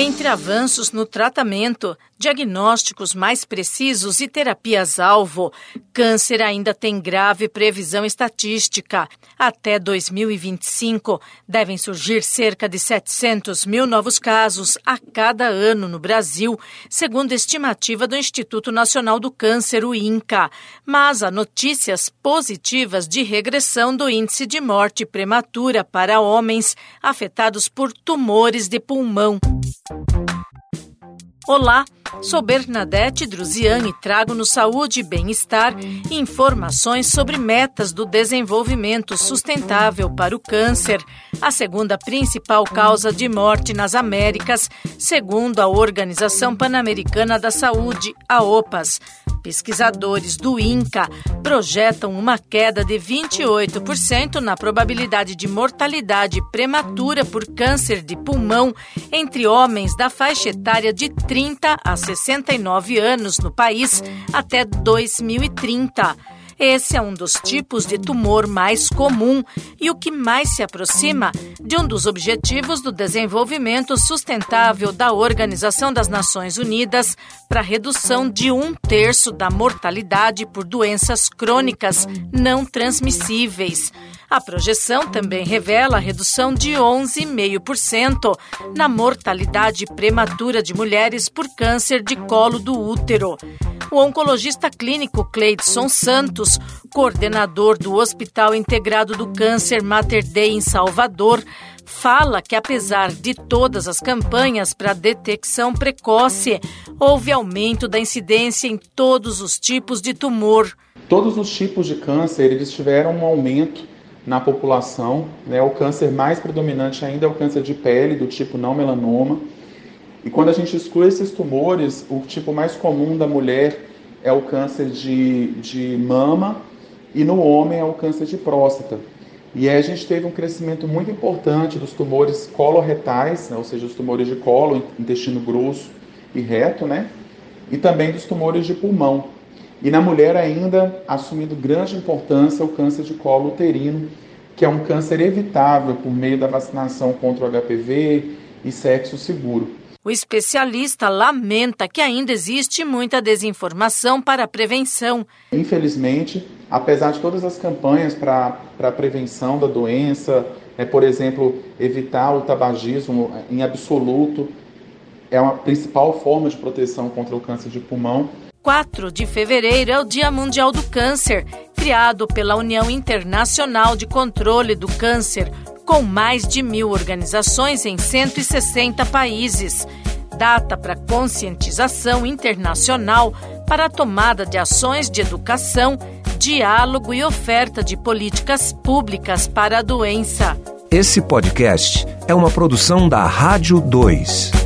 Entre avanços no tratamento, diagnósticos mais precisos e terapias-alvo, câncer ainda tem grave previsão estatística. Até 2025, devem surgir cerca de 700 mil novos casos a cada ano no Brasil, segundo estimativa do Instituto Nacional do Câncer, o INCA. Mas há notícias positivas de regressão do índice de morte prematura para homens afetados por tumores de pulmão. Olá, sou Bernadette Druzian e trago no Saúde e Bem-Estar informações sobre metas do desenvolvimento sustentável para o câncer, a segunda principal causa de morte nas Américas, segundo a Organização Pan-Americana da Saúde, a OPAS. Pesquisadores do INCA projetam uma queda de 28% na probabilidade de mortalidade prematura por câncer de pulmão entre homens da faixa etária de 30 a 69 anos no país até 2030. Esse é um dos tipos de tumor mais comum e o que mais se aproxima de um dos objetivos do desenvolvimento sustentável da Organização das Nações Unidas para a redução de um terço da mortalidade por doenças crônicas não transmissíveis. A projeção também revela a redução de 11,5% na mortalidade prematura de mulheres por câncer de colo do útero. O oncologista clínico Cleidson Santos, coordenador do Hospital Integrado do Câncer Mater Dei em Salvador, fala que apesar de todas as campanhas para detecção precoce, houve aumento da incidência em todos os tipos de tumor. Todos os tipos de câncer eles tiveram um aumento na população. Né? O câncer mais predominante ainda é o câncer de pele, do tipo não melanoma. E quando a gente exclui esses tumores, o tipo mais comum da mulher é o câncer de, de mama e no homem é o câncer de próstata. E aí a gente teve um crescimento muito importante dos tumores coloretais, né, ou seja, os tumores de colo, intestino grosso e reto, né? E também dos tumores de pulmão. E na mulher ainda assumindo grande importância o câncer de colo uterino, que é um câncer evitável por meio da vacinação contra o HPV e sexo seguro. O especialista lamenta que ainda existe muita desinformação para a prevenção. Infelizmente, apesar de todas as campanhas para a prevenção da doença, é, por exemplo, evitar o tabagismo em absoluto, é uma principal forma de proteção contra o câncer de pulmão. 4 de fevereiro é o Dia Mundial do Câncer, criado pela União Internacional de Controle do Câncer, com mais de mil organizações em 160 países. Data para conscientização internacional para a tomada de ações de educação, diálogo e oferta de políticas públicas para a doença. Esse podcast é uma produção da Rádio 2.